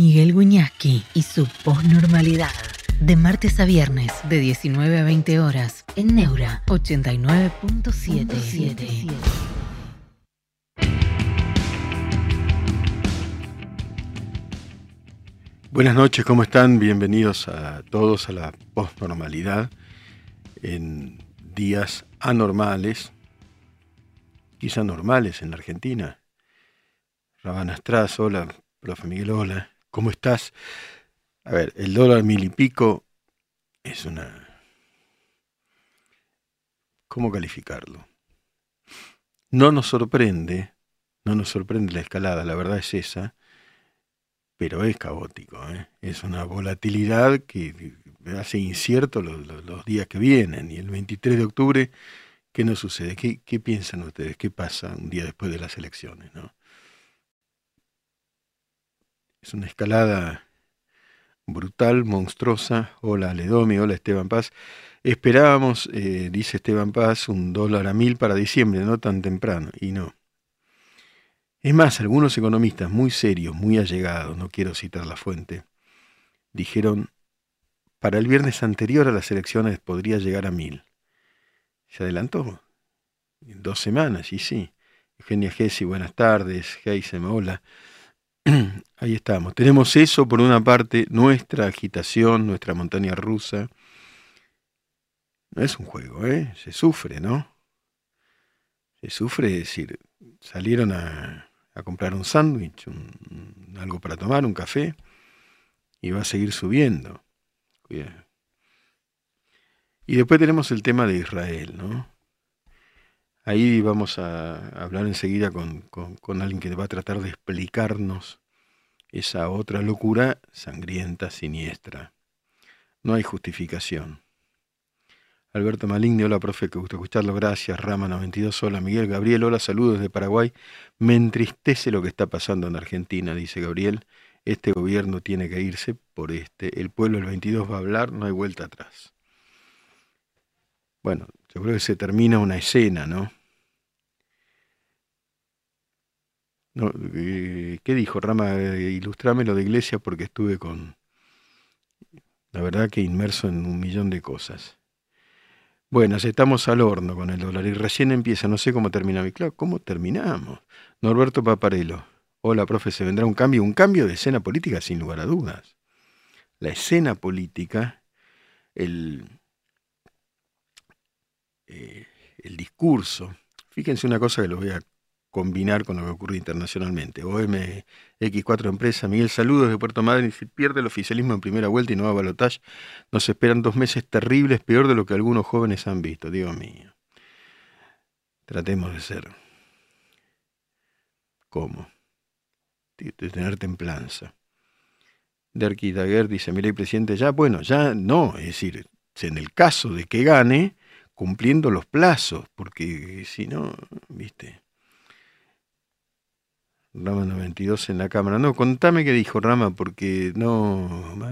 Miguel Guñasqui y su posnormalidad. De martes a viernes, de 19 a 20 horas, en Neura 89.77. Buenas noches, ¿cómo están? Bienvenidos a todos a la posnormalidad en días anormales, quizá normales en la Argentina. Rabana Astraz, hola, profe Miguel, hola, ¿cómo estás? A ver, el dólar mil y pico es una... ¿Cómo calificarlo? No nos sorprende, no nos sorprende la escalada, la verdad es esa, pero es caótico, ¿eh? es una volatilidad que hace incierto los, días que vienen. Y el 23 de octubre, ¿qué nos sucede? ¿Qué, ¿Qué, piensan ustedes? ¿Qué pasa un día después de las elecciones? ¿no? Es una escalada brutal, monstruosa. Hola Ledomi, hola Esteban Paz. Esperábamos, eh, dice Esteban Paz, un dólar a mil para diciembre, no tan temprano, y no. Es más, algunos economistas muy serios, muy allegados, no quiero citar la fuente, dijeron, para el viernes anterior a las elecciones podría llegar a mil. Se adelantó. Dos semanas, y sí. Eugenia Gessi, buenas tardes. Geisem, hola. Ahí estamos. Tenemos eso por una parte, nuestra agitación, nuestra montaña rusa. No es un juego, ¿eh? Se sufre, ¿no? Se sufre, es decir, salieron a, comprar un sándwich, algo para tomar, un café, y va a seguir subiendo. Y después tenemos el tema de Israel, ¿no? Ahí vamos a hablar enseguida con, con, alguien que va a tratar de explicarnos esa otra locura sangrienta, siniestra. No hay justificación. Alberto Maligni, hola profe, que gusta escucharlo, gracias. Rama 92, hola Miguel. Gabriel, hola, saludos de Paraguay. Me entristece lo que está pasando en Argentina, dice Gabriel. Este gobierno tiene que irse por este. El pueblo el 22 va a hablar, no hay vuelta atrás. Bueno, yo creo que se termina una escena, ¿no? Eh, ¿Qué dijo Rama? Eh, ilustrame lo de iglesia porque estuve con, la verdad que inmerso en un millón de cosas. Bueno, estamos al horno con el dólar y recién empieza, no sé cómo termina mi claro, ¿cómo terminamos? Norberto Paparelo, hola profe, se vendrá un cambio, un cambio de escena política sin lugar a dudas. La escena política, el, eh, el discurso, fíjense una cosa que lo voy a combinar con lo que ocurre internacionalmente. OMX4 Empresa, Miguel, saludos de Puerto Madryn. Si pierde el oficialismo en primera vuelta y no va a balotaje, nos esperan dos meses terribles, peor de lo que algunos jóvenes han visto. Dios mío. Tratemos de ser. ¿Cómo? De tener templanza. Derki Daguer dice, mire, presidente, ya, bueno, ya no, es decir, en el caso de que gane, cumpliendo los plazos, porque si no, viste, Rama 92 en la cámara. No, contame qué dijo Rama, porque no.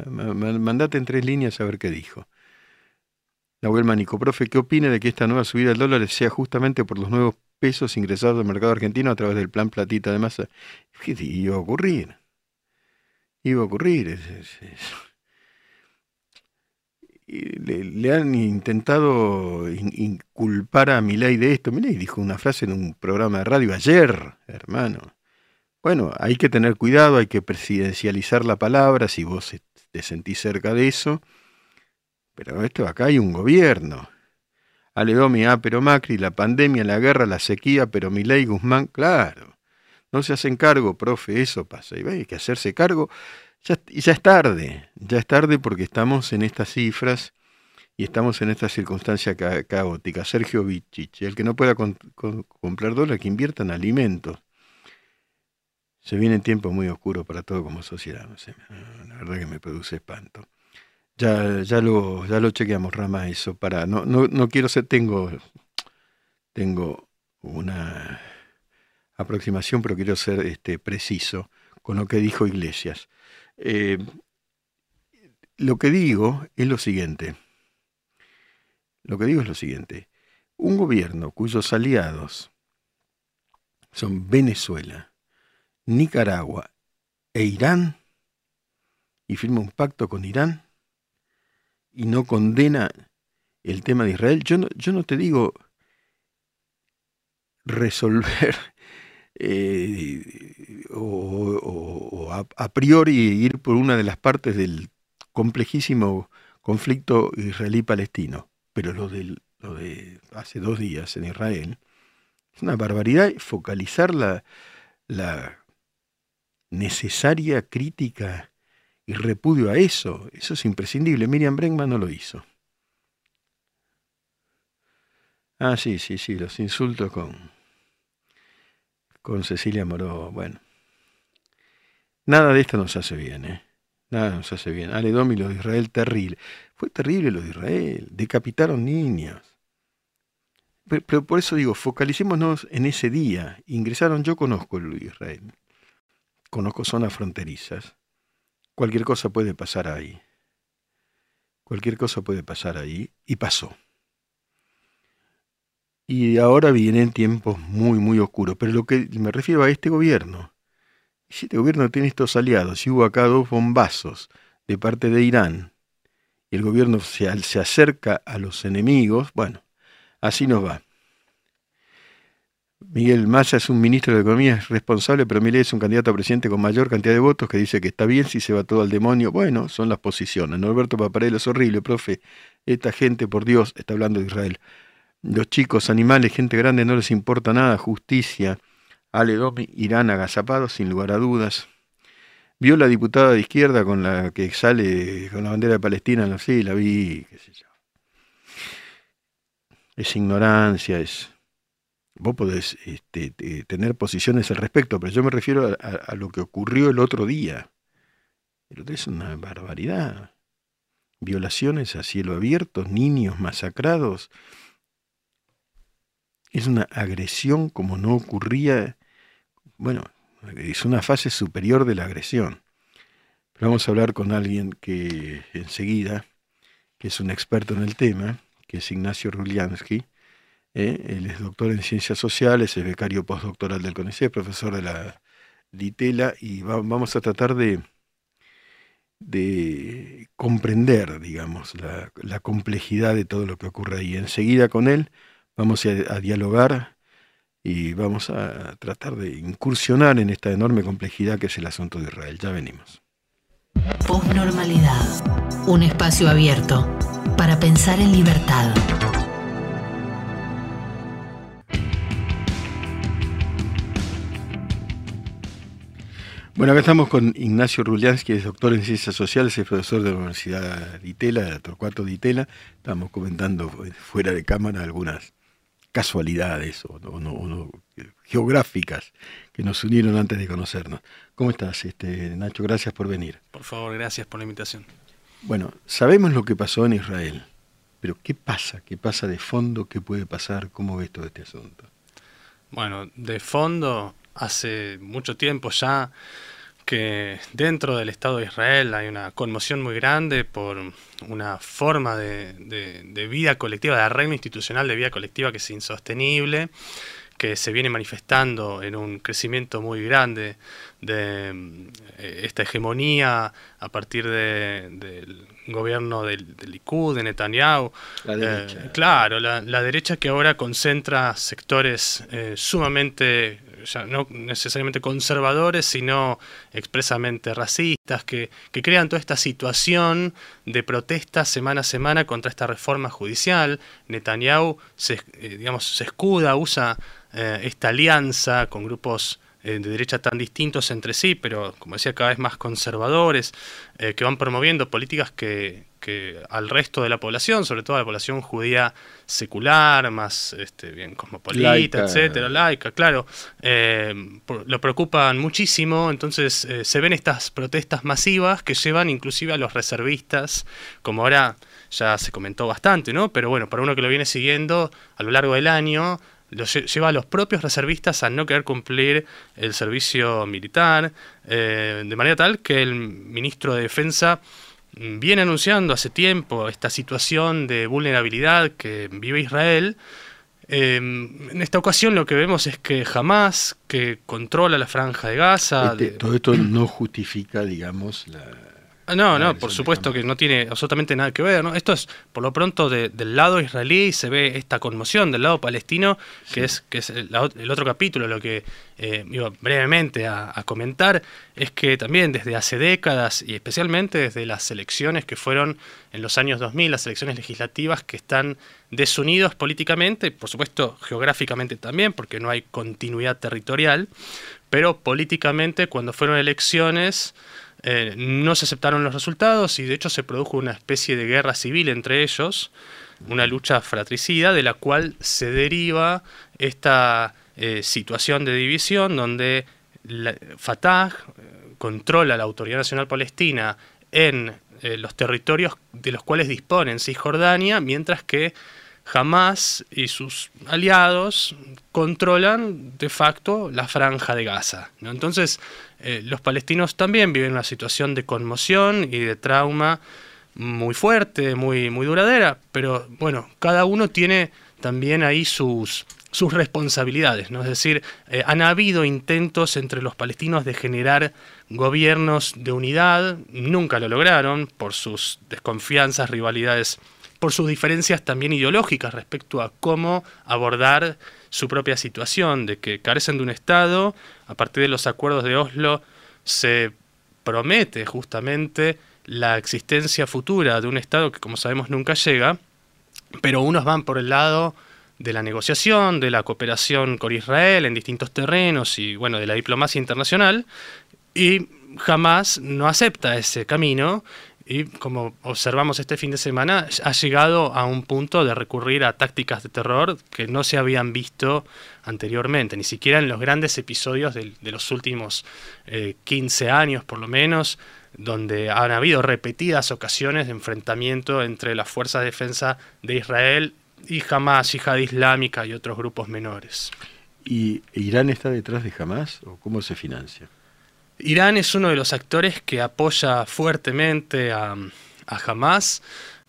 Mandate en tres líneas a ver qué dijo. Nahuel Manico, profe, ¿qué opina de que esta nueva subida del dólar sea justamente por los nuevos pesos ingresados al mercado argentino a través del plan platita de masa? ¿Qué iba a ocurrir? Iba a ocurrir. Le, han intentado inculpar a Milei de esto. Milei dijo una frase en un programa de radio ayer, hermano. Bueno, hay que tener cuidado, hay que presidencializar la palabra si vos te sentís cerca de eso. Pero esto acá hay un gobierno. Aledomi, ah, pero Macri, la pandemia, la guerra, la sequía, pero Milei, Guzmán, claro. No se hacen cargo, profe, eso pasa. Y hay que hacerse cargo. Ya, ya es tarde, ya es tarde porque estamos en estas cifras y estamos en esta circunstancia caótica. Sergio Vichich, el que no pueda comprar dólares, que invierta en alimentos. Se vienen tiempos muy oscuros para todo como sociedad, la verdad que me produce espanto. Ya, ya, lo, ya lo chequeamos, Rama, eso, para, no, no, no quiero ser, tengo, tengo una aproximación, pero quiero ser este, preciso con lo que dijo Iglesias. Eh, lo que digo es lo siguiente. Lo que digo es lo siguiente. Un gobierno cuyos aliados son Venezuela, Nicaragua e Irán y firma un pacto con Irán y no condena el tema de Israel, yo no, yo no te digo resolver eh, o, a, priori ir por una de las partes del complejísimo conflicto israelí-palestino, pero lo, lo de hace dos días en Israel es una barbaridad focalizar la, la necesaria crítica y repudio a eso. Eso es imprescindible. Miriam Bregman no lo hizo. Ah, sí, sí, sí, los insultos con, con Cecilia Moró. Bueno, nada de esto nos hace bien, ¿eh? Nada nos hace bien. Ale Domi, lo de Israel, terrible. Fue terrible lo de Israel. Decapitaron niños. Pero, por eso digo, focalicémonos en ese día. Ingresaron, yo conozco el Israel. Conozco zonas fronterizas. Cualquier cosa puede pasar ahí. Cualquier cosa puede pasar ahí. Y pasó. Y ahora vienen tiempos muy, muy oscuros. Pero lo que me refiero a este gobierno. Si este gobierno tiene estos aliados, y hubo acá dos bombazos de parte de Irán, y el gobierno se, se acerca a los enemigos, bueno, así nos va. Miguel Massa es un ministro de Economía, es responsable, pero Milei es un candidato a presidente con mayor cantidad de votos que dice que está bien si se va todo al demonio. Bueno, son las posiciones. Norberto Paparello es horrible, profe. Esta gente, por Dios, está hablando de Israel. Los chicos, animales, gente grande, no les importa nada. Justicia. Ale Domi, Irán agazapado, sin lugar a dudas. Vio la diputada de izquierda con la que sale con la bandera de Palestina, no sé, la vi, qué sé yo. Es ignorancia, es... Vos podés este, tener posiciones al respecto, pero yo me refiero a, lo que ocurrió el otro día. El otro es una barbaridad. Violaciones a cielo abierto, niños masacrados, es una agresión como no ocurría, bueno, es una fase superior de la agresión. Vamos a hablar con alguien que enseguida, que es un experto en el tema, que es Ignacio Ruliansky. ¿Eh? Él es doctor en ciencias sociales, es becario postdoctoral del CONICET, profesor de la DITELA, y vamos a tratar de, de comprender, digamos, la, la complejidad de todo lo que ocurre ahí. Enseguida con él Vamos a, dialogar y vamos a tratar de incursionar en esta enorme complejidad que es el asunto de Israel. Ya venimos. Postnormalidad. Un espacio abierto para pensar en libertad. Bueno, acá estamos con Ignacio Ruliansky, es doctor en Ciencias Sociales, es profesor de la Universidad de Itela, de Torcuato de Itela. Estamos comentando fuera de cámara algunas casualidades o, no, geográficas que nos unieron antes de conocernos. ¿Cómo estás, este, Nacho? Gracias por venir. Por favor, gracias por la invitación. Bueno, sabemos lo que pasó en Israel, pero ¿qué pasa? ¿Qué pasa de fondo? ¿Qué puede pasar? ¿Cómo ves todo este asunto? Bueno, de fondo, hace mucho tiempo ya que dentro del Estado de Israel hay una conmoción muy grande por una forma de, vida colectiva, de arreglo institucional de vida colectiva que es insostenible, que se viene manifestando en un crecimiento muy grande de eh, esta hegemonía a partir del gobierno del, Likud, de Netanyahu. La derecha. Eh, claro, la, derecha que ahora concentra sectores eh, sumamente no necesariamente conservadores, sino expresamente racistas, que, crean toda esta situación de protesta semana a semana contra esta reforma judicial. Netanyahu se, eh, digamos, se escuda, usa eh, esta alianza con grupos de derecha tan distintos entre sí, pero como decía, cada vez más conservadores, que van promoviendo políticas que, que al resto de la población, sobre todo a la población judía secular, más este, bien cosmopolita, etcétera, laica, claro, eh, lo preocupan muchísimo. Entonces eh, se ven estas protestas masivas que llevan inclusive a los reservistas, como ahora ya se comentó bastante, ¿no? Pero bueno, para uno que lo viene siguiendo a lo largo del año, lleva a los propios reservistas a no querer cumplir el servicio militar, eh, de manera tal que el ministro de Defensa viene anunciando hace tiempo esta situación de vulnerabilidad que vive Israel. Em, en esta ocasión lo que vemos es que jamás que controla la franja de Gaza... Este, todo esto no justifica, digamos, la no, no, por supuesto que no tiene absolutamente nada que ver. ¿no? Esto es, por lo pronto, del lado israelí se ve esta conmoción, del lado palestino, que es, que es el, otro capítulo, lo que eh, iba brevemente a, comentar, es que también desde hace décadas, y especialmente desde las elecciones que fueron en los años 2000, las elecciones legislativas que están desunidos políticamente, por supuesto geográficamente también, porque no hay continuidad territorial, pero políticamente cuando fueron elecciones eh, no se aceptaron los resultados y de hecho se produjo una especie de guerra civil entre ellos, una lucha fratricida de la cual se deriva esta eh, situación de división donde Fatah eh, controla la Autoridad Nacional Palestina en los territorios de los cuales disponen Cisjordania, mientras que Hamas y sus aliados controlan de facto la franja de Gaza. Entonces, eh, los palestinos también viven una situación de conmoción y de trauma muy fuerte, muy, muy duradera, pero bueno, cada uno tiene también ahí sus, sus responsabilidades, ¿no? Es decir, eh, han habido intentos entre los palestinos de generar gobiernos de unidad, nunca lo lograron por sus desconfianzas, rivalidades por sus diferencias también ideológicas respecto a cómo abordar su propia situación, de que carecen de un Estado, a partir de los acuerdos de Oslo se promete justamente la existencia futura de un Estado que como sabemos nunca llega, pero unos van por el lado de la negociación, de la cooperación con Israel en distintos terrenos y bueno, de la diplomacia internacional, y jamás no acepta ese camino y como observamos este fin de semana, ha llegado a un punto de recurrir a tácticas de terror que no se habían visto anteriormente, ni siquiera en los grandes episodios de, los últimos 15 eh, años por lo menos, donde han habido repetidas ocasiones de enfrentamiento entre las fuerzas de defensa de Israel y Hamas, Yihad Islámica y otros grupos menores. ¿Y Irán está detrás de Hamas o cómo se financia? Irán es uno de los actores que apoya fuertemente a, Hamas,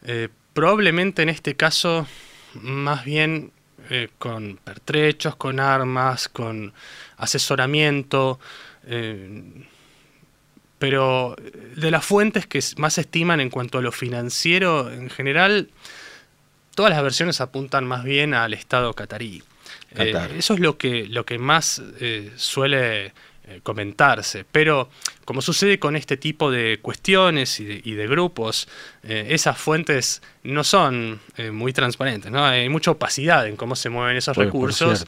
eh, probablemente en este caso más bien eh, con pertrechos, con armas, con asesoramiento, eh, pero de las fuentes que más estiman en cuanto a lo financiero, en general, todas las versiones apuntan más bien al Estado catarí. eso es lo que, lo que más suele eh, comentarse. Pero como sucede con este tipo de cuestiones y de, grupos, eh, esas fuentes no son eh, muy transparentes, ¿no? Hay mucha opacidad en cómo se mueven esos recursos.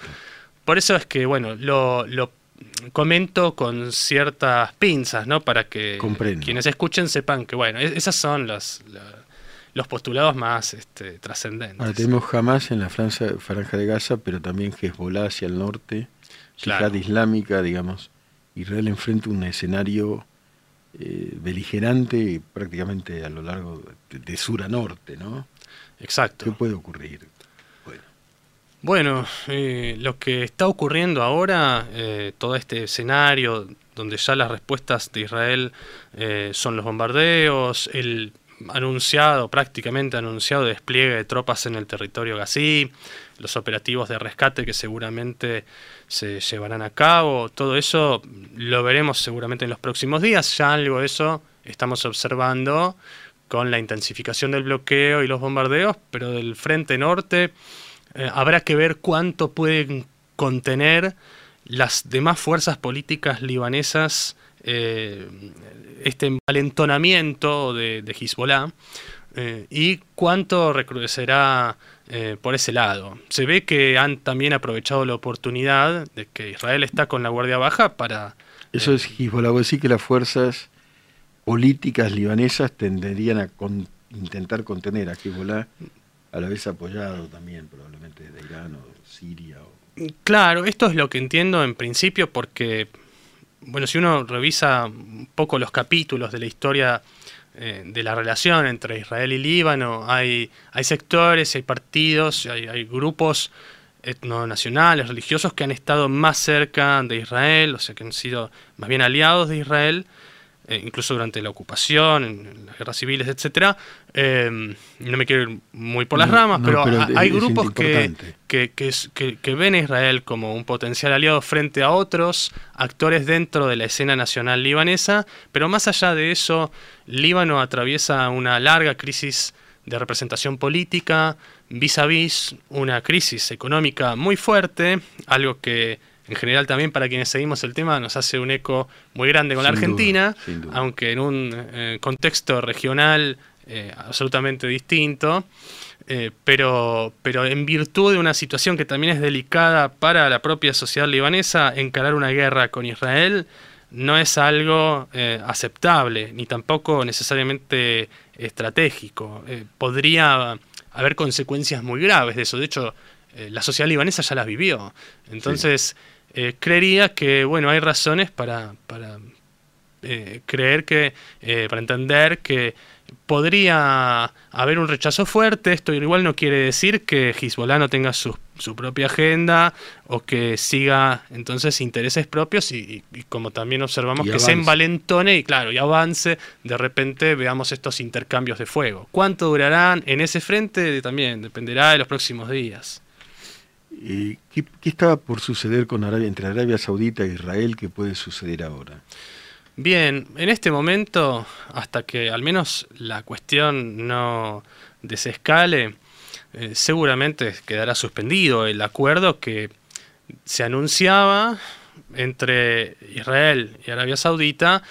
Por, eso es que, bueno, lo, comento con ciertas pinzas, ¿no? Para que quienes escuchen sepan que, bueno, esas son las, los postulados más este, trascendentes. Ahora tenemos jamás en la franja, franja de Gaza, pero también Hezbollah hacia el norte, Jihad Islámica, digamos Israel enfrenta un escenario eh, beligerante prácticamente a lo largo de, sur a norte, ¿no? Exacto. ¿Qué puede ocurrir? Bueno, eh, lo que está ocurriendo ahora, eh, todo este escenario donde ya las respuestas de Israel son los bombardeos, el anunciado, prácticamente anunciado despliegue de tropas en el territorio gasí, los operativos de rescate que seguramente se llevarán a cabo. Todo eso lo veremos seguramente en los próximos días. Ya algo de eso estamos observando con la intensificación del bloqueo y los bombardeos, pero del frente norte eh, habrá que ver cuánto pueden contener las demás fuerzas políticas libanesas eh, este envalentonamiento de, de Hezbollah eh, y cuánto recrudecerá eh, por ese lado. Se ve que han también aprovechado la oportunidad de que Israel está con la guardia baja para... Eso es Hezbollah, decir que las fuerzas políticas libanesas tenderían a intentar contener a Hezbollah, a la vez apoyado también probablemente de Irán o Siria. Claro, esto es lo que entiendo en principio porque, bueno, si uno revisa un poco los capítulos de la historia eh, de la relación entre Israel y Líbano. Hay, hay sectores, hay partidos, hay, hay grupos etnonacionales, religiosos que han estado más cerca de Israel, o sea, que han sido más bien aliados de Israel, eh, incluso durante la ocupación, en, las guerras civiles, etcétera. Eh, no me quiero ir muy por las ramas, pero, hay grupos que, que, ven a Israel como un potencial aliado frente a otros actores dentro de la escena nacional libanesa, pero más allá de eso, Líbano atraviesa una larga crisis de representación política, vis a vis una crisis económica muy fuerte, algo que en general también para quienes seguimos el tema nos hace un eco muy grande con la Argentina, aunque en un eh, contexto regional eh, absolutamente distinto. Eh, pero, pero en virtud de una situación que también es delicada para la propia sociedad libanesa, encarar una guerra con Israel no es algo aceptable, ni tampoco necesariamente estratégico. podría haber consecuencias muy graves de eso. De hecho, la sociedad libanesa ya las vivió. Entonces, eh, creería que, bueno, hay razones para, para eh, creer que, eh, para entender que podría haber un rechazo fuerte. Esto igual no quiere decir que Hezbollah no tenga su, su propia agenda o que siga entonces intereses propios y, como también observamos que se envalentone y claro, y avance, de repente veamos estos intercambios de fuego. ¿Cuánto durarán en ese frente? También dependerá de los próximos días. ¿Qué, estaba por suceder con Arabia, entre Arabia Saudita e Israel que puede suceder ahora? Bien, en este momento, hasta que al menos la cuestión no desescale, eh, seguramente quedará suspendido el acuerdo que se anunciaba entre Israel y Arabia Saudita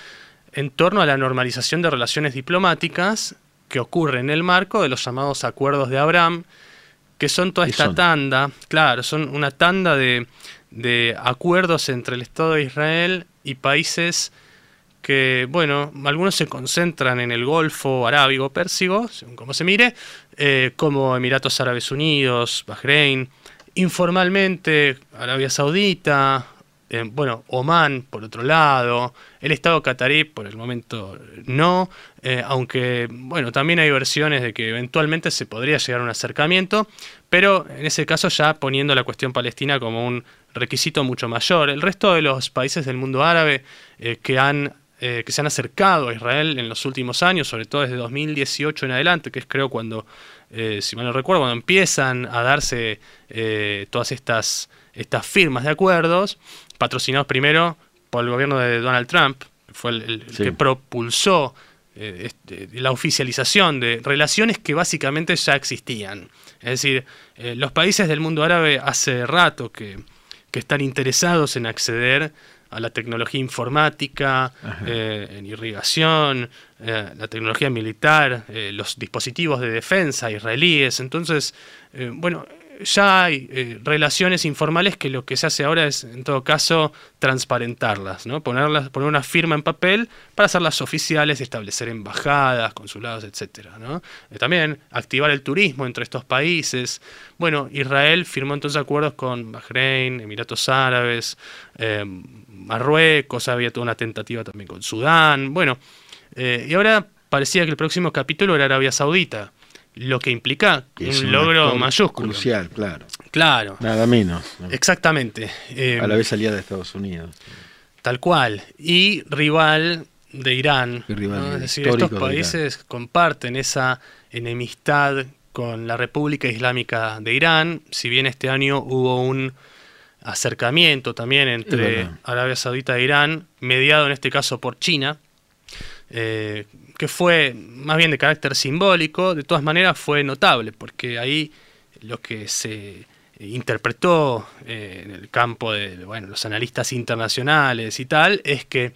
en torno a la normalización de relaciones diplomáticas que ocurre en el marco de los llamados acuerdos de Abraham, que son toda esta tanda, claro, son una tanda de, acuerdos entre el Estado de Israel y países que, bueno, algunos se concentran en el Golfo Arábigo Pérsico, según como se mire, eh, como Emiratos Árabes Unidos, Bahrein, informalmente Arabia Saudita, eh, bueno, Oman por otro lado, el Estado catarí por el momento no, eh, aunque bueno, también hay versiones de que eventualmente se podría llegar a un acercamiento, pero en ese caso ya poniendo la cuestión palestina como un requisito mucho mayor. El resto de los países del mundo árabe eh, que han que se han acercado a Israel en los últimos años, sobre todo desde 2018 en adelante, que es creo cuando, si mal no recuerdo, cuando empiezan a darse todas estas, estas firmas de acuerdos, patrocinados primero por el gobierno de Donald Trump, fue el, que propulsó eh, este, la oficialización de relaciones que básicamente ya existían. Es decir, eh, los países del mundo árabe hace rato que, están interesados en acceder a la tecnología informática, eh, en irrigación, la tecnología militar, los dispositivos de defensa israelíes. Entonces, bueno, ya hay eh, relaciones informales que lo que se hace ahora es, en todo caso, transparentarlas, ¿no? Ponerlas, poner una firma en papel para hacerlas oficiales, establecer embajadas, consulados, etcétera, ¿no? Eh, también activar el turismo entre estos países. Bueno, Israel firmó entonces acuerdos con Bahrein, Emiratos Árabes, eh, Marruecos, había toda una tentativa también con Sudán. Bueno, y ahora parecía que el próximo capítulo era Arabia Saudita lo que implica un, logro mayúsculo. Crucial, claro. Claro. Nada menos. Exactamente. a la vez aliada de Estados Unidos. Tal cual. Y rival de Irán. es decir, estos países comparten esa enemistad con la República Islámica de Irán, si bien este año hubo un acercamiento también entre Arabia Saudita e Irán, mediado en este caso por China, eh, que fue más bien de carácter simbólico, de todas maneras fue notable, porque ahí lo que se interpretó eh, en el campo de bueno, los analistas internacionales y tal, es que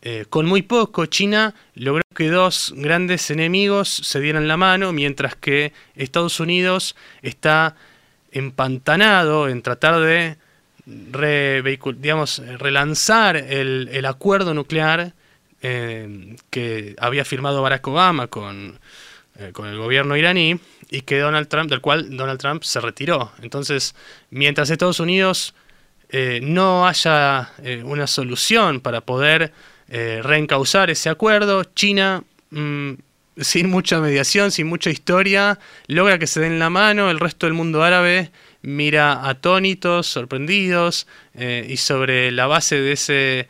eh, con muy poco China logró que dos grandes enemigos se dieran la mano, mientras que Estados Unidos está empantanado en tratar de digamos, relanzar el, el acuerdo nuclear eh, que había firmado Barack Obama con, eh, con el gobierno iraní y que Donald Trump, del cual Donald Trump se retiró. Entonces, mientras Estados Unidos eh, no haya una solución para poder reencauzar ese acuerdo, China, mm, sin mucha mediación, sin mucha historia, logra que se den la mano, el resto del mundo árabe mira atónitos, sorprendidos, y sobre la base de ese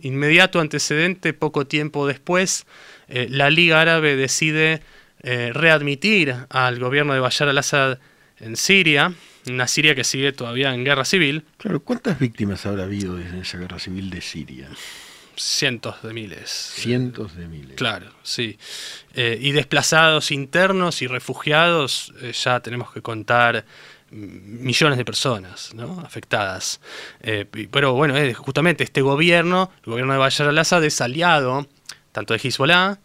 inmediato antecedente, poco tiempo después, eh, la Liga Árabe decide eh, readmitir al gobierno de Bashar al-Assad en Siria, una Siria que sigue todavía en guerra civil. Claro, ¿cuántas víctimas habrá habido en esa guerra civil de Siria? Cientos de miles. Cientos de miles. Claro, sí. Eh, y desplazados internos y refugiados, ya tenemos que contar millones de personas ¿no? afectadas. Eh, pero bueno, justamente este gobierno, el gobierno de Bashar al-Assad, es aliado tanto de Hezbollah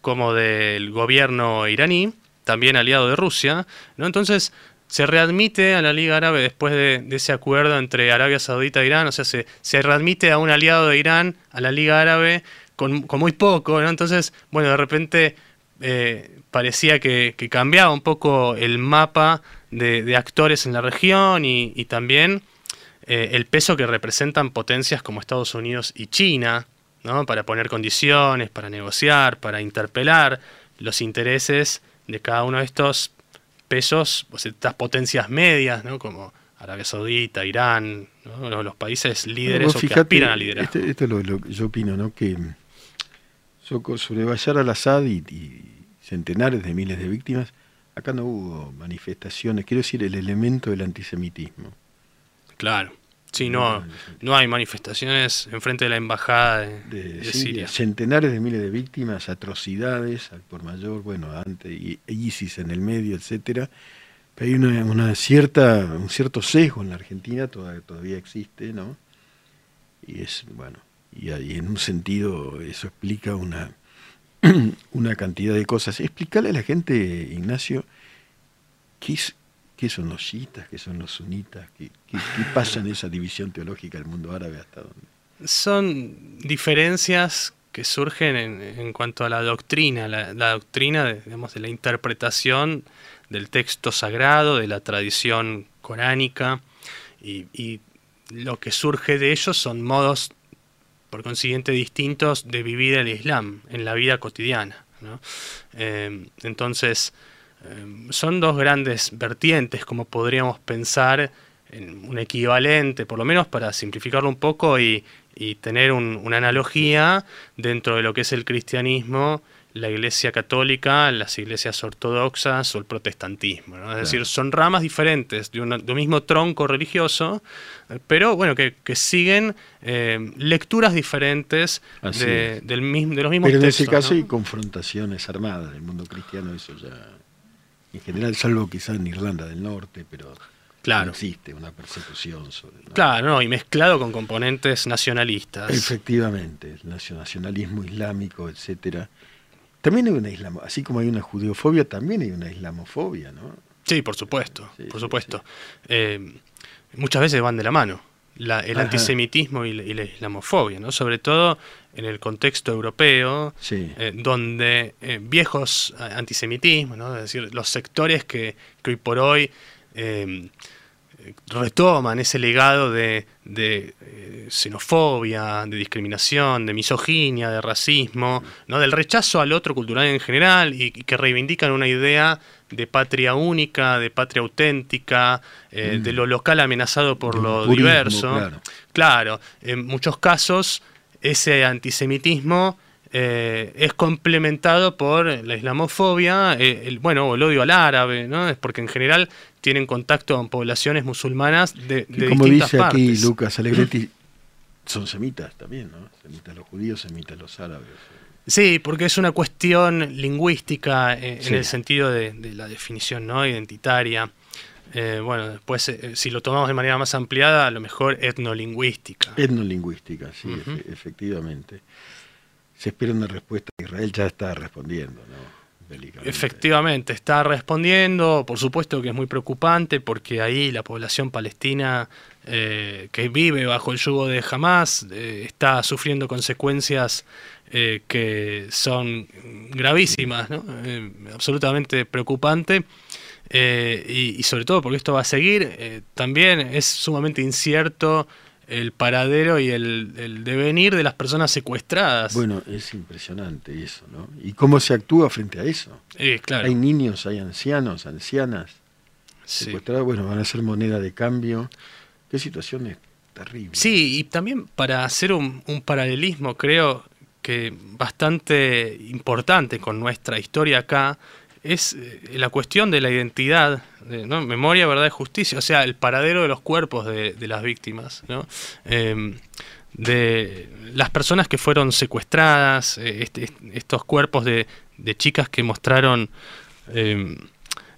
como del gobierno iraní, también aliado de Rusia. ¿no? Entonces se readmite a la Liga Árabe después de, ese acuerdo entre Arabia Saudita e Irán, o sea, se, se, readmite a un aliado de Irán a la Liga Árabe con, muy poco. ¿no? Entonces, bueno, de repente... Eh, parecía que, cambiaba un poco el mapa de, actores en la región y, también eh, el peso que representan potencias como Estados Unidos y China, ¿no? para poner condiciones, para negociar, para interpelar los intereses de cada uno de estos pesos, pues, estas potencias medias, ¿no? como Arabia Saudita, Irán, los, países líderes o que aspiran a liderar. Este, esto es lo, que yo opino, ¿no? que sobre Bashar al-Assad y centenares de miles de víctimas, acá no hubo manifestaciones, quiero decir, el elemento del antisemitismo. Claro. Sí, no, no hay manifestaciones enfrente de la embajada de, Siria. Centenares de miles de víctimas, atrocidades al por mayor, bueno, antes, y ISIS en el medio, etcétera. Pero hay una, una, cierta, un cierto sesgo en la Argentina, todavía, todavía existe, ¿no? Y es, bueno, y, y en un sentido eso explica una, una cantidad de cosas. Explícale a la gente, Ignacio, qué, son los chiitas, qué son los sunitas, qué, pasa en esa división teológica del mundo árabe hasta dónde. Son diferencias que surgen en, cuanto a la doctrina, la, doctrina de, digamos, de la interpretación del texto sagrado, de la tradición coránica, y lo que surge de ellos son modos por consiguiente distintos de vivir el Islam en la vida cotidiana. Eh, entonces, eh, son dos grandes vertientes, como podríamos pensar en un equivalente, por lo menos para simplificarlo un poco y, tener una analogía dentro de lo que es el cristianismo la Iglesia Católica, las iglesias ortodoxas o el protestantismo. Es decir, son ramas diferentes de, un mismo tronco religioso, pero bueno, que, siguen eh, lecturas diferentes de, del mismo, de los mismos Pero en ese caso hay confrontaciones armadas. En el mundo cristiano eso ya, en general, salvo quizás en Irlanda del Norte, pero... Claro. existe una persecución sobre. Claro, no, y mezclado con componentes nacionalistas. Efectivamente, el nacionalismo islámico, etcétera también hay una islamo, así como hay una judeofobia, también hay una islamofobia, ¿no? Sí, por supuesto, por supuesto. Eh, muchas veces van de la mano, el antisemitismo y la, islamofobia, ¿no? Sobre todo en el contexto europeo, eh, donde eh, viejos antisemitismos, ¿no? Es decir, los sectores que, que hoy por hoy retoman ese legado de, eh, xenofobia, de discriminación, de misoginia, de racismo, ¿no? del rechazo al otro cultural en general y, que reivindican una idea de patria única, de patria auténtica, eh, de lo local amenazado por lo diverso. claro, en muchos casos ese antisemitismo eh, es complementado por la islamofobia, el, bueno, el odio al árabe, ¿no? Es porque en general tienen contacto con poblaciones musulmanas de, de como dice aquí Lucas Alegretti, son semitas también, ¿no? Semitas los judíos, semitas los árabes. Sí, porque es una cuestión lingüística eh, en el sentido de, la definición no identitaria. bueno, después, si lo tomamos de manera más ampliada, a lo mejor etnolingüística. Etnolingüística, sí, efectivamente se espera una respuesta. Israel ya está respondiendo, ¿no? Efectivamente, está respondiendo. Por supuesto que es muy preocupante porque ahí la población palestina eh, que vive bajo el yugo de Hamas eh, está sufriendo consecuencias eh, que son gravísimas, absolutamente preocupante. Y, sobre todo porque esto va a seguir, también es sumamente incierto el paradero y el, devenir de las personas secuestradas. Bueno, es impresionante eso, ¿no? ¿Y cómo se actúa frente a eso? claro. Hay niños, hay ancianos, ancianas secuestrados, bueno, van a ser moneda de cambio. Qué situación terrible. Sí, y también para hacer un, paralelismo, creo que bastante importante con nuestra historia acá, es eh, la cuestión de la identidad, ¿no? memoria, verdad y justicia, o sea, el paradero de los cuerpos de, las víctimas, ¿no? Em, de las personas que fueron secuestradas, eh, este, estos cuerpos de, de, chicas que mostraron em,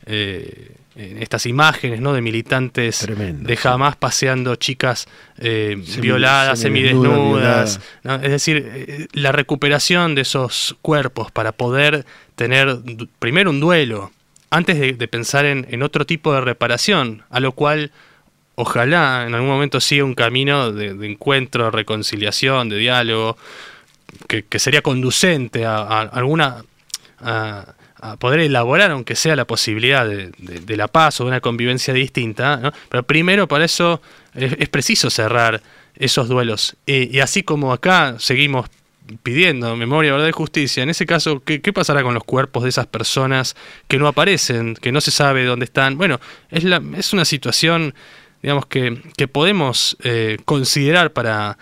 eh, estas imágenes ¿no? de militantes de jamás paseando chicas eh, violadas, semidesnudas. Es decir, eh, la recuperación de esos cuerpos para poder tener primero un duelo, antes de, pensar en, otro tipo de reparación, a lo cual ojalá en algún momento siga un camino de, encuentro, reconciliación, de diálogo, que, sería conducente a, alguna a poder elaborar, aunque sea la posibilidad de, la paz o de una convivencia distinta. Pero primero para eso es, preciso cerrar esos duelos. Y, así como acá seguimos pidiendo memoria, verdad y justicia, en ese caso, ¿qué, pasará con los cuerpos de esas personas que no aparecen, que no se sabe dónde están? Bueno, es, la, es una situación, digamos, que, que podemos eh, considerar para,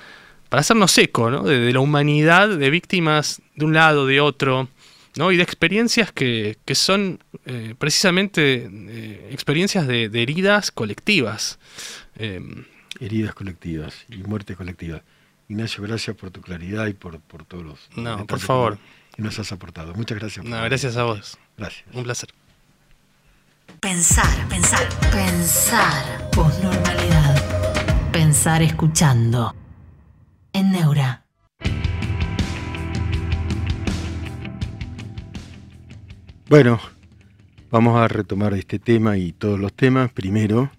para hacernos eco ¿no? de la humanidad de víctimas de un lado, de otro, ¿no? y de experiencias que, son eh, precisamente eh, experiencias de, heridas colectivas. Em, heridas colectivas y muerte colectiva. Ignacio, gracias por tu claridad y por, por todos los... No, por favor. Que nos has aportado. Muchas gracias. no, gracias a vos. Gracias. Un placer. Pensar, pensar, pensar. Posnormalidad. Pensar escuchando. En Neura. Bueno, vamos a retomar este tema y todos los temas. Primero,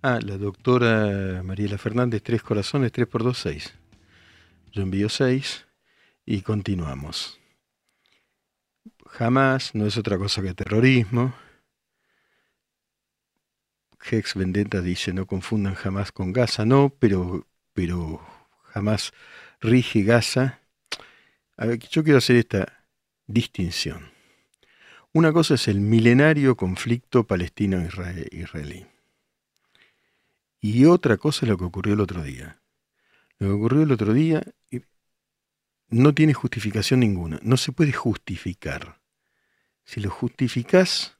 ah, la doctora Mariela Fernández, tres corazones, tres por dos, seis. Yo envío seis y continuamos. Jamás no es otra cosa que terrorismo. Hex Vendetta dice no confundan jamás con Gaza, no, pero, pero jamás rige Gaza. A ver, yo quiero hacer esta distinción. Una cosa es el milenario conflicto palestino-israelí. Y otra cosa es lo que ocurrió el otro día. Lo que ocurrió el otro día no tiene justificación ninguna. No se puede justificar. Si lo justificás,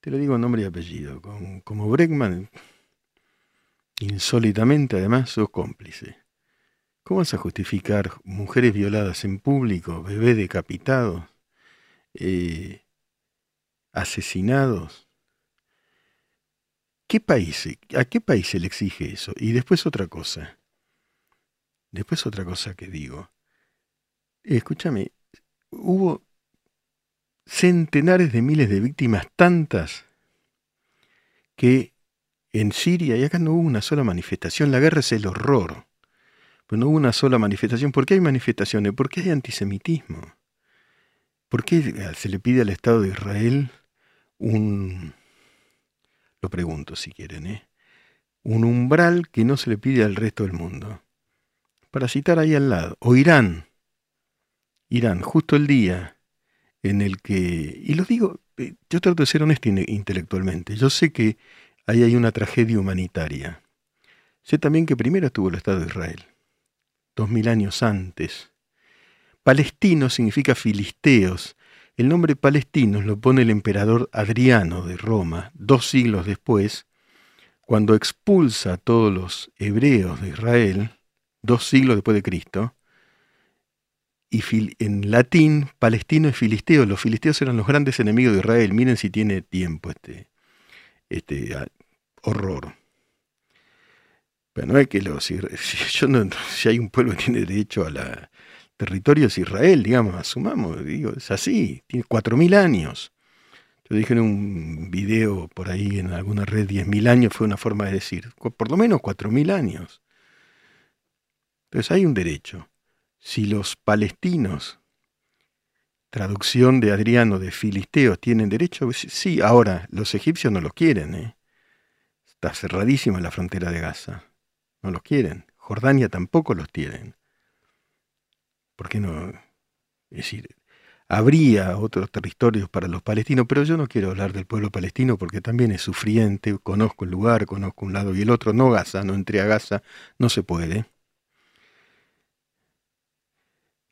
te lo digo en nombre y apellido, como, Breckman, insólitamente además sos cómplice. ¿Cómo vas a justificar mujeres violadas en público, bebés decapitados? Eh, asesinados. ¿Qué país, ¿A qué país se le exige eso? Y después otra cosa. Después otra cosa que digo. Escúchame, hubo centenares de miles de víctimas, tantas, que en Siria, y acá no hubo una sola manifestación, la guerra es el horror, pero no hubo una sola manifestación. ¿Por qué hay manifestaciones? Porque hay antisemitismo. ¿Por qué se le pide al Estado de Israel un, lo pregunto si quieren, ¿eh? un umbral que no se le pide al resto del mundo? Para citar ahí al lado, o Irán, Irán, justo el día en el que, y lo digo, eh, yo trato de ser honesto intelectualmente, yo sé que ahí hay una tragedia humanitaria. Sé también que primero estuvo el Estado de Israel, dos mil años antes, Palestino significa filisteos. El nombre palestinos lo pone el emperador Adriano de Roma, dos siglos después, cuando expulsa a todos los hebreos de Israel, dos siglos después de Cristo, y en latín, palestino es filisteo. Los filisteos eran los grandes enemigos de Israel. Miren si tiene tiempo este, este ah, horror. Pero no es que los, si, si hay un pueblo que tiene derecho a la, territorio es Israel, digamos, asumamos, digo, es así, tiene 4.000 años. Yo dije en un video por ahí en alguna red 10.000 años, fue una forma de decir, por lo menos 4.000 años. Entonces hay un derecho. Si los palestinos, traducción de Adriano de Filisteos, tienen derecho, pues sí, ahora los egipcios no los quieren. ¿eh? Está cerradísima la frontera de Gaza. No los quieren. Jordania tampoco los tienen. ¿Por qué no? Es decir, habría otros territorios para los palestinos, pero yo no quiero hablar del pueblo palestino porque también es sufriente, conozco el lugar, conozco un lado y el otro, no Gaza, no entré a Gaza, no se puede.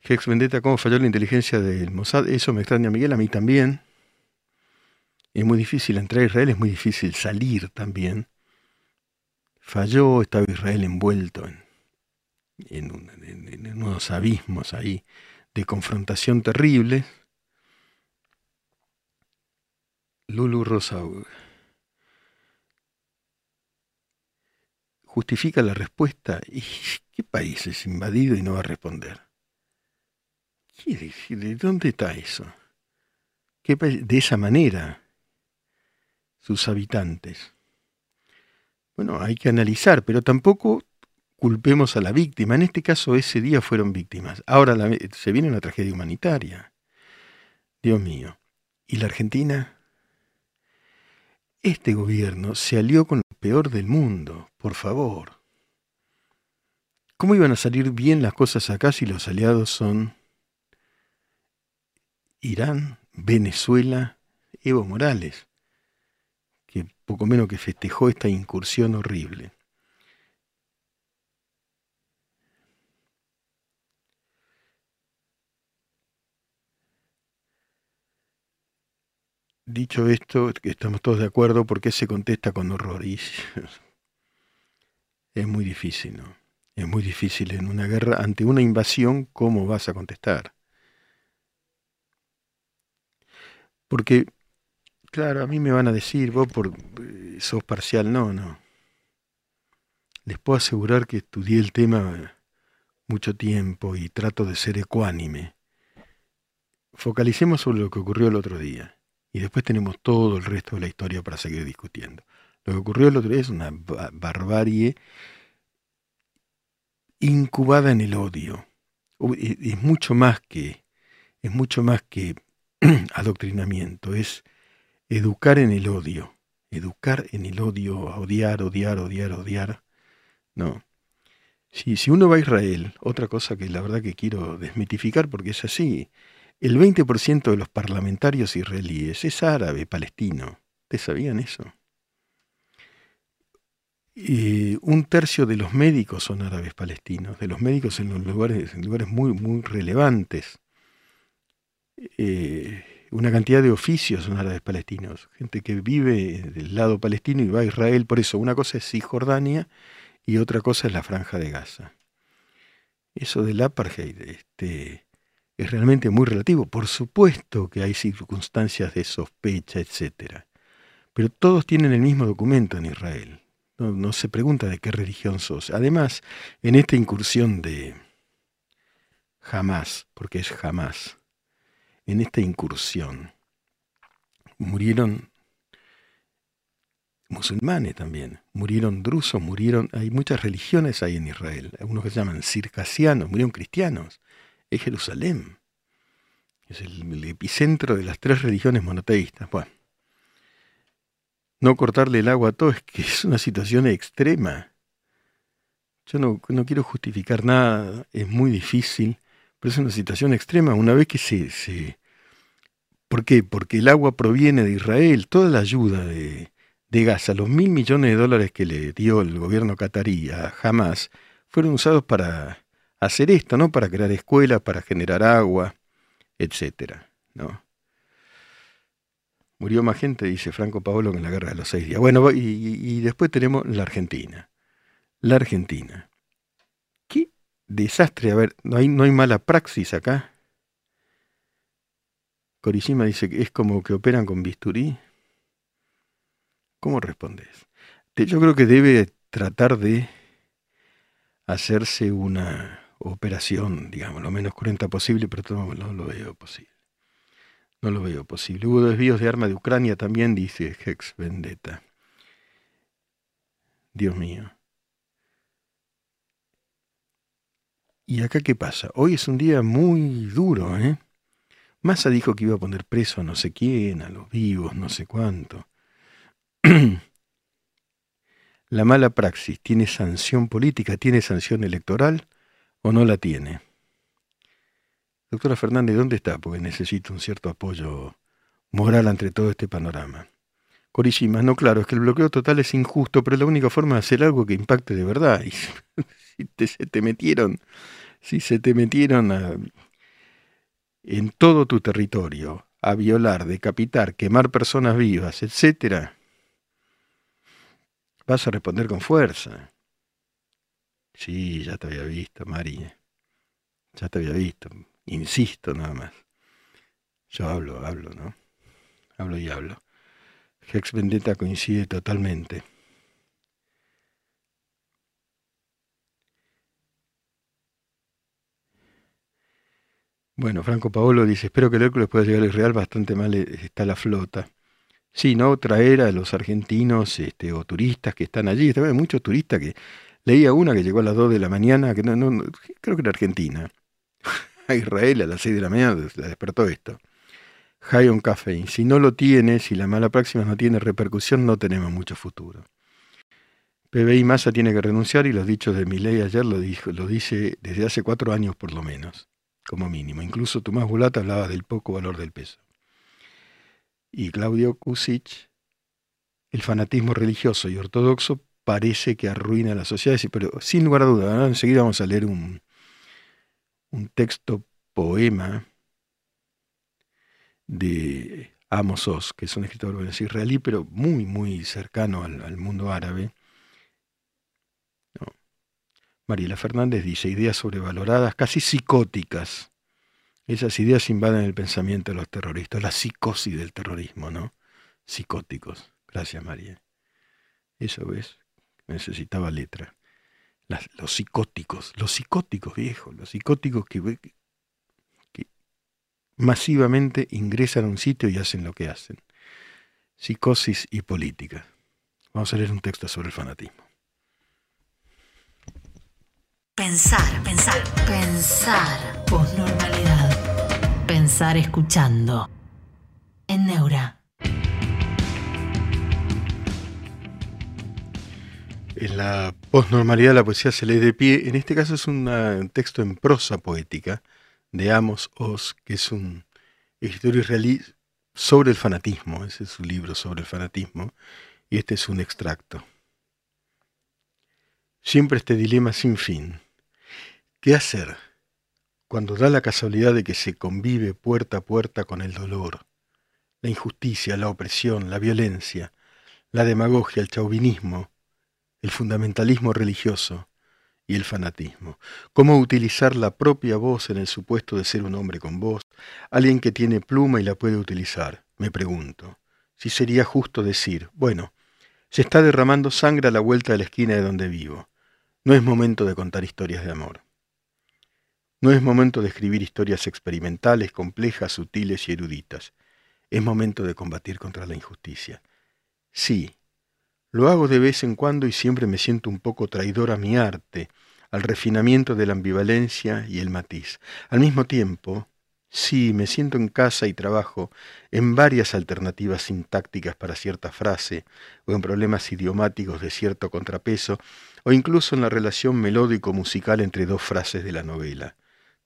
Hex Vendetta, ¿cómo falló la inteligencia del Mossad? Eso me extraña, Miguel, a mí también. Es muy difícil entrar a Israel, es muy difícil salir también. Falló, estaba Israel envuelto en, en, unos abismos ahí de confrontación terrible. Lulu Rosa justifica la respuesta. ¿Y qué país es invadido y no va a responder? ¿De dónde está eso? ¿Qué de esa manera, sus habitantes. Bueno, hay que analizar, pero tampoco culpemos a la víctima. En este caso, ese día fueron víctimas. Ahora se viene una tragedia humanitaria. Dios mío. ¿Y la Argentina? Este gobierno se alió con lo peor del mundo, por favor. ¿Cómo iban a salir bien las cosas acá si los aliados son Irán, Venezuela, Evo Morales, que poco menos que festejó esta incursión horrible. Dicho esto, estamos todos de acuerdo porque se contesta con horror. Y es muy difícil, ¿no? Es muy difícil en una guerra, ante una invasión, ¿cómo vas a contestar? Porque, claro, a mí me van a decir, vos por, eh, sos parcial, no, no. Les puedo asegurar que estudié el tema mucho tiempo y trato de ser ecuánime. Focalicemos sobre lo que ocurrió el otro día y después tenemos todo el resto de la historia para seguir discutiendo. Lo que ocurrió el otro día es una barbarie incubada en el odio. Es mucho más que es mucho más que adoctrinamiento, es educar en el odio, educar en el odio, odiar, odiar, odiar, odiar. No. Si, si uno va a Israel, otra cosa que la verdad que quiero desmitificar porque es así, el 20% de los parlamentarios israelíes es árabe, palestino. ¿Ustedes sabían eso? Un tercio de los médicos son árabes palestinos, de los médicos en los lugares, muy relevantes. Eh, una cantidad de oficios son árabes palestinos, gente que vive del lado palestino y va a Israel. Por eso, una cosa es Cisjordania y otra cosa es la franja de Gaza. Eso del apartheid este, es realmente muy relativo. Por supuesto que hay circunstancias de sospecha, etc. Pero todos tienen el mismo documento en Israel. No, no se pregunta de qué religión sos. Además, en esta incursión de Hamas, porque es Hamas, en esta incursión murieron musulmanes también, murieron drusos, murieron, hay muchas religiones ahí en Israel, algunos que se llaman circasianos, murieron cristianos, es Jerusalén, es el, epicentro de las tres religiones monoteístas. Bueno, no cortarle el agua a todo es que es una situación extrema. Yo no, no quiero justificar nada, es muy difícil, pero es una situación extrema. Una vez que se, se ¿Por qué? Porque el agua proviene de Israel, toda la ayuda de, de Gaza, los mil millones de dólares que le dio el gobierno catarí a Hamas, fueron usados para hacer esto, ¿no? Para crear escuelas, para generar agua, etcétera, ¿no? Murió más gente, dice Franco Paolo, en la guerra de los seis días. Bueno, y, y después tenemos la Argentina. La Argentina. ¿Qué desastre? A ver, ¿no hay, no hay mala praxis acá? Corishima dice que es como que operan con bisturí. ¿Cómo respondes? Yo creo que debe tratar de hacerse una operación, digamos, lo menos cruenta posible, pero no, lo veo posible. No lo veo posible. Hubo desvíos de arma de Ucrania también, dice Hex Vendetta. Dios mío. ¿Y acá qué pasa? Hoy es un día muy duro, ¿eh? Massa dijo que iba a poner preso a no sé quién, a los vivos, no sé cuánto. la mala praxis tiene sanción política, tiene sanción electoral o no la tiene. Doctora Fernández, ¿dónde está? Porque necesito un cierto apoyo moral ante todo este panorama. Corishima, no, claro, es que el bloqueo total es injusto, pero es la única forma de hacer algo que impacte de verdad. Y si se te metieron, si se te metieron en todo tu territorio a violar, decapitar, quemar personas vivas, etcétera, vas a responder con fuerza. Sí, ya te había visto, Mari. Ya te había visto. Insisto nada más. Yo hablo, hablo, ¿no? Hablo y hablo. Hex Vendetta coincide totalmente. Bueno, Franco Paolo dice, espero que el Hércules pueda llegar a Israel, bastante mal está la flota. Sí, ¿no? Traer a los argentinos este, o turistas que están allí. Hay muchos turistas que... Leía una que llegó a las 2 de la mañana, que no, no, creo que era Argentina. A Israel a las 6 de la mañana la despertó esto. High on caffeine. Si no lo tiene, si la mala próxima no tiene repercusión, no tenemos mucho futuro. PBI Massa tiene que renunciar y los dichos de Milei ayer lo dice desde hace cuatro años por lo menos, como mínimo. Incluso Tomás Bulata hablaba del poco valor del peso. Y Claudio Kusic, el fanatismo religioso y ortodoxo parece que arruina la sociedad, pero sin lugar a duda, enseguida vamos a leer un, un texto poema de Amos Oz, que es un escritor israelí, pero muy, muy cercano al, mundo árabe. Mariela Fernández dice, ideas sobrevaloradas, casi psicóticas. Esas ideas invaden el pensamiento de los terroristas, la psicosis del terrorismo, ¿no? Psicóticos. Gracias, María. Eso ves, necesitaba letra. los psicóticos, los psicóticos, viejo, los psicóticos que, masivamente ingresan a un sitio y hacen lo que hacen. Psicosis y política. Vamos a leer un texto sobre el fanatismo. Pensar, pensar, pensar. Posnormalidad. Pensar escuchando. En Neura. En la posnormalidad la poesía se lee de pie. En este caso es un texto en prosa poética de Amos Oz, que es un escritor israelí sobre el fanatismo. Ese es su libro sobre el fanatismo. Y este es un extracto. Siempre este dilema sin fin. ¿Qué hacer cuando da la casualidad de que se convive puerta a puerta con el dolor, la injusticia, la opresión, la violencia, la demagogia, el chauvinismo, el fundamentalismo religioso, y el fanatismo. Cómo utilizar la propia voz en el supuesto de ser un hombre con voz, alguien que tiene pluma y la puede utilizar. Me pregunto, si sería justo decir, bueno, se está derramando sangre a la vuelta de la esquina de donde vivo. No es momento de contar historias de amor. No es momento de escribir historias experimentales, complejas, sutiles y eruditas. Es momento de combatir contra la injusticia. Sí, lo hago de vez en cuando y siempre me siento un poco traidor a mi arte, al refinamiento de la ambivalencia y el matiz. Al mismo tiempo, sí, me siento en casa y trabajo en varias alternativas sintácticas para cierta frase, o en problemas idiomáticos de cierto contrapeso, o incluso en la relación melódico-musical entre dos frases de la novela.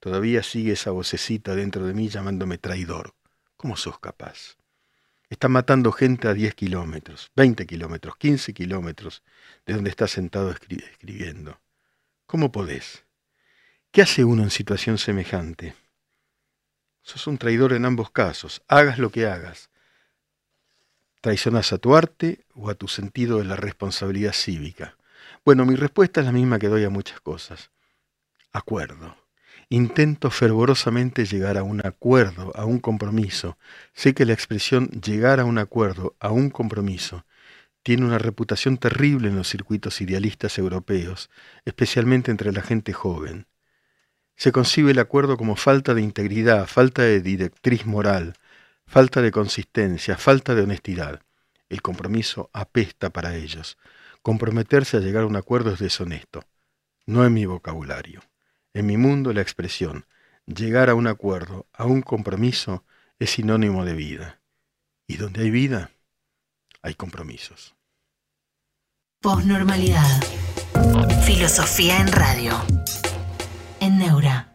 Todavía sigue esa vocecita dentro de mí llamándome traidor. ¿Cómo sos capaz? Está matando gente a 10 kilómetros, 20 kilómetros, 15 kilómetros de donde está sentado escribiendo. ¿Cómo podés? ¿Qué hace uno en situación semejante? Sos un traidor en ambos casos, hagas lo que hagas. ¿Traicionas a tu arte o a tu sentido de la responsabilidad cívica? Bueno, mi respuesta es la misma que doy a muchas cosas. Acuerdo. Intento fervorosamente llegar a un acuerdo, a un compromiso. Sé que la expresión llegar a un acuerdo, a un compromiso, tiene una reputación terrible en los circuitos idealistas europeos, especialmente entre la gente joven. Se concibe el acuerdo como falta de integridad, falta de directriz moral, falta de consistencia, falta de honestidad. El compromiso apesta para ellos. Comprometerse a llegar a un acuerdo es deshonesto. No es mi vocabulario. En mi mundo la expresión llegar a un acuerdo, a un compromiso, es sinónimo de vida. Y donde hay vida, hay compromisos. Posnormalidad. Filosofía en radio. En Neura.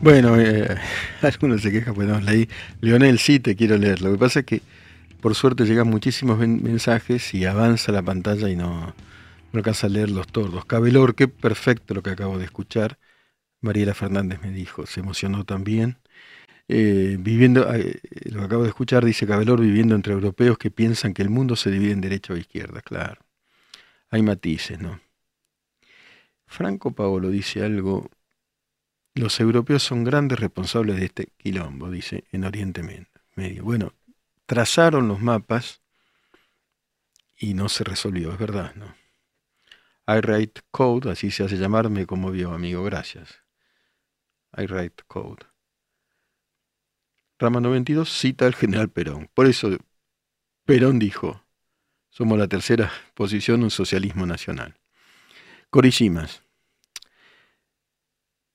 Bueno, eh, algunos se quejan, pues no, leí. Leonel, sí te quiero leer. Lo que pasa es que por suerte llegan muchísimos mensajes y avanza la pantalla y no, no alcanza a leerlos todos. Cabelor, qué perfecto lo que acabo de escuchar. Mariela Fernández me dijo, se emocionó también. Eh, viviendo, eh, lo que acabo de escuchar dice Cabelor, viviendo entre europeos que piensan que el mundo se divide en derecha o izquierda, claro. Hay matices, ¿no? Franco Paolo dice algo, los europeos son grandes responsables de este quilombo, dice, en Oriente Medio. Bueno, trazaron los mapas y no se resolvió, es verdad, ¿no? I write code, así se hace llamar, me conmovió, amigo, gracias. I write code. Rama 92 cita al general Perón. Por eso Perón dijo, somos la tercera posición en socialismo nacional. Corishimas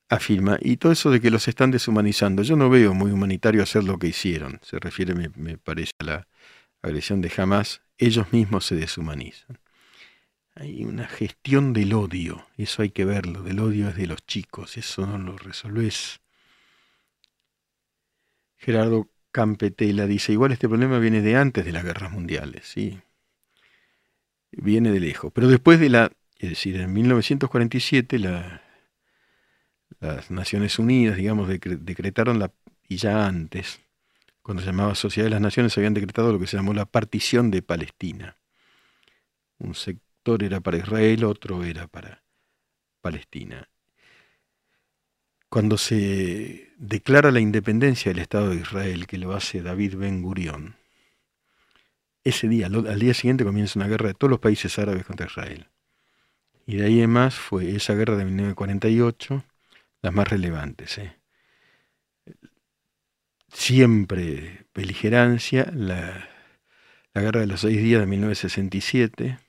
afirma, y todo eso de que los están deshumanizando, yo no veo muy humanitario hacer lo que hicieron, se refiere, me, parece, a la agresión de Hamas, ellos mismos se deshumanizan. Hay una gestión del odio, eso hay que verlo, del odio es de los chicos, eso no lo resolvés. Gerardo Campetela dice, igual este problema viene de antes de las guerras mundiales, sí, viene de lejos, pero después de la, es decir, en 1947 la las Naciones Unidas, digamos, decretaron la, y ya antes, cuando se llamaba Sociedad de las Naciones, habían decretado lo que se llamó la partición de Palestina. Un sector era para Israel, otro era para Palestina. Cuando se declara la independencia del Estado de Israel, que lo hace David Ben Gurión, ese día, al día siguiente comienza una guerra de todos los países árabes contra Israel. Y de ahí en más fue esa guerra de 1948, las más relevantes. ¿eh? Siempre beligerancia, la, guerra de los seis días de 1967,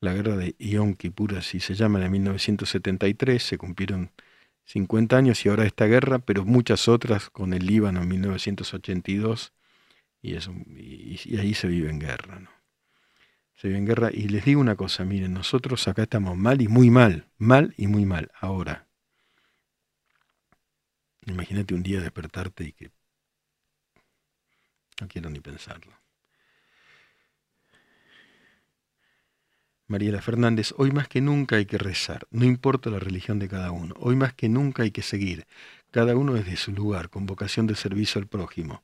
la guerra de Yom Kippur, así se llama, de 1973, se cumplieron 50 años y ahora esta guerra, pero muchas otras con el Líbano en 1982, y, eso, y, ahí se vive en guerra. ¿no? Se vive en guerra, y les digo una cosa, miren, nosotros acá estamos mal y muy mal, mal y muy mal, ahora. Imagínate un día despertarte y que no quiero ni pensarlo. Mariela Fernández, hoy más que nunca hay que rezar, no importa la religión de cada uno, hoy más que nunca hay que seguir, cada uno desde su lugar, con vocación de servicio al prójimo,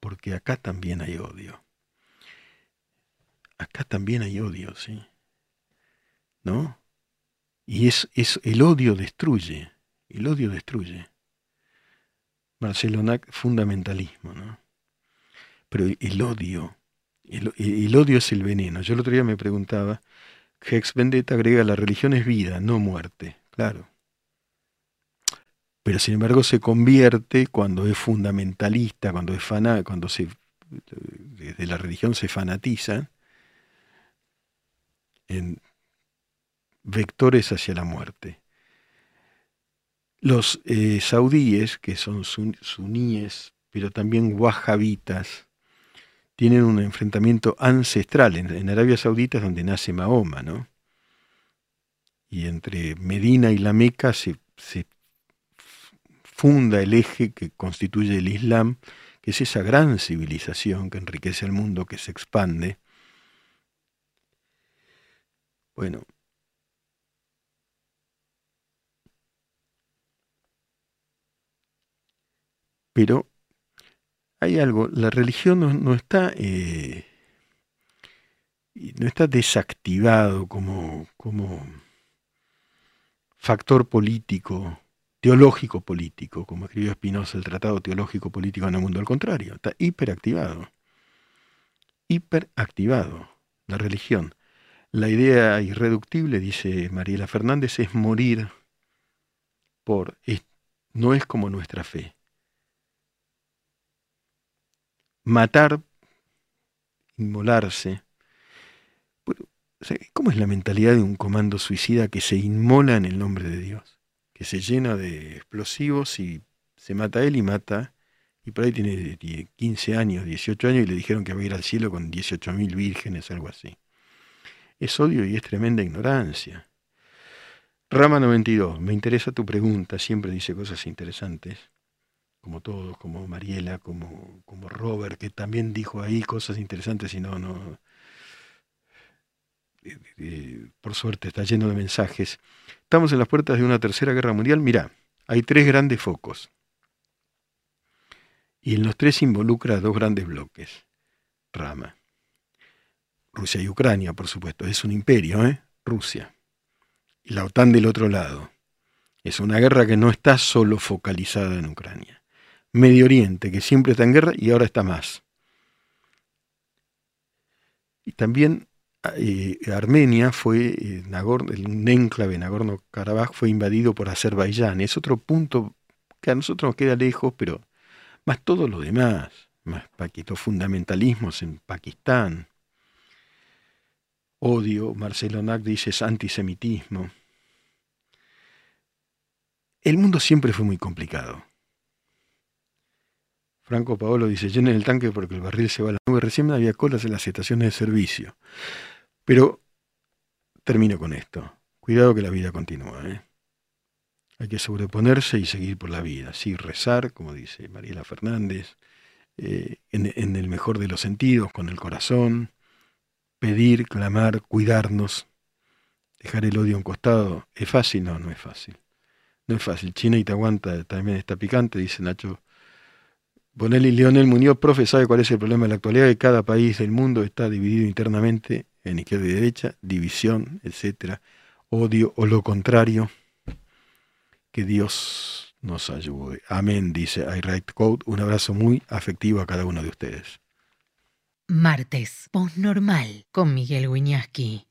porque acá también hay odio. Acá también hay odio, ¿sí? ¿No? Y es, es el odio destruye, el odio destruye. Marcelo fundamentalismo, ¿no? Pero el odio, el, odio es el veneno. Yo el otro día me preguntaba, Hex Vendetta agrega, la religión es vida, no muerte, claro. Pero sin embargo se convierte cuando es fundamentalista, cuando es cuando se desde la religión se fanatiza en vectores hacia la muerte. Los eh, saudíes, que son suníes, pero también wahabitas, tienen un enfrentamiento ancestral. En, Arabia Saudita es donde nace Mahoma, ¿no? Y entre Medina y la Meca se, se funda el eje que constituye el Islam, que es esa gran civilización que enriquece al mundo, que se expande. Bueno, Pero hay algo, la religión no, está, eh, no está desactivado como, como factor político, teológico político, como escribió Spinoza el Tratado Teológico Político en el Mundo, al contrario, está hiperactivado. Hiperactivado, la religión. La idea irreductible, dice Mariela Fernández, es morir por, no es como nuestra fe. Matar, inmolarse. ¿Cómo es la mentalidad de un comando suicida que se inmola en el nombre de Dios? Que se llena de explosivos y se mata a él y mata, y por ahí tiene 15 años, 18 años y le dijeron que va a ir al cielo con 18.000 vírgenes, algo así. Es odio y es tremenda ignorancia. Rama 92, me interesa tu pregunta, siempre dice cosas interesantes, como todos, como Mariela, como, como Robert, que también dijo ahí cosas interesantes y no, no, eh, eh, por suerte está lleno de mensajes. Estamos en las puertas de una tercera guerra mundial. Mirá, hay tres grandes focos. Y en los tres involucra dos grandes bloques. Rama. Rusia y Ucrania, por supuesto. Es un imperio, ¿eh? Rusia. Y la OTAN del otro lado. Es una guerra que no está solo focalizada en Ucrania. Medio Oriente, que siempre está en guerra y ahora está más. Y también eh, Armenia fue, eh, un enclave Nagorno-Karabaj fue invadido por Azerbaiyán. Es otro punto que a nosotros nos queda lejos, pero más todo lo demás, más los fundamentalismos en Pakistán, odio, Marcelo Nack dice antisemitismo. El mundo siempre fue muy complicado. Franco Paolo dice, llenen el tanque porque el barril se va a la nube. Recién había colas en las estaciones de servicio. Pero termino con esto. Cuidado que la vida continúa. ¿eh? Hay que sobreponerse y seguir por la vida. Sí, rezar, como dice Mariela Fernández, eh, en, el mejor de los sentidos, con el corazón. Pedir, clamar, cuidarnos. Dejar el odio a un costado. ¿Es fácil? No, no es fácil. No es fácil. China y te aguanta también está picante, dice Nacho Bonelli Leonel Muñoz, profe, sabe cuál es el problema de la actualidad, que cada país del mundo está dividido internamente en izquierda y derecha, división, etcétera, odio o lo contrario. Que Dios nos ayude. Amén, dice I Write Code. Un abrazo muy afectivo a cada uno de ustedes. Martes, normal con Miguel Wiñaski.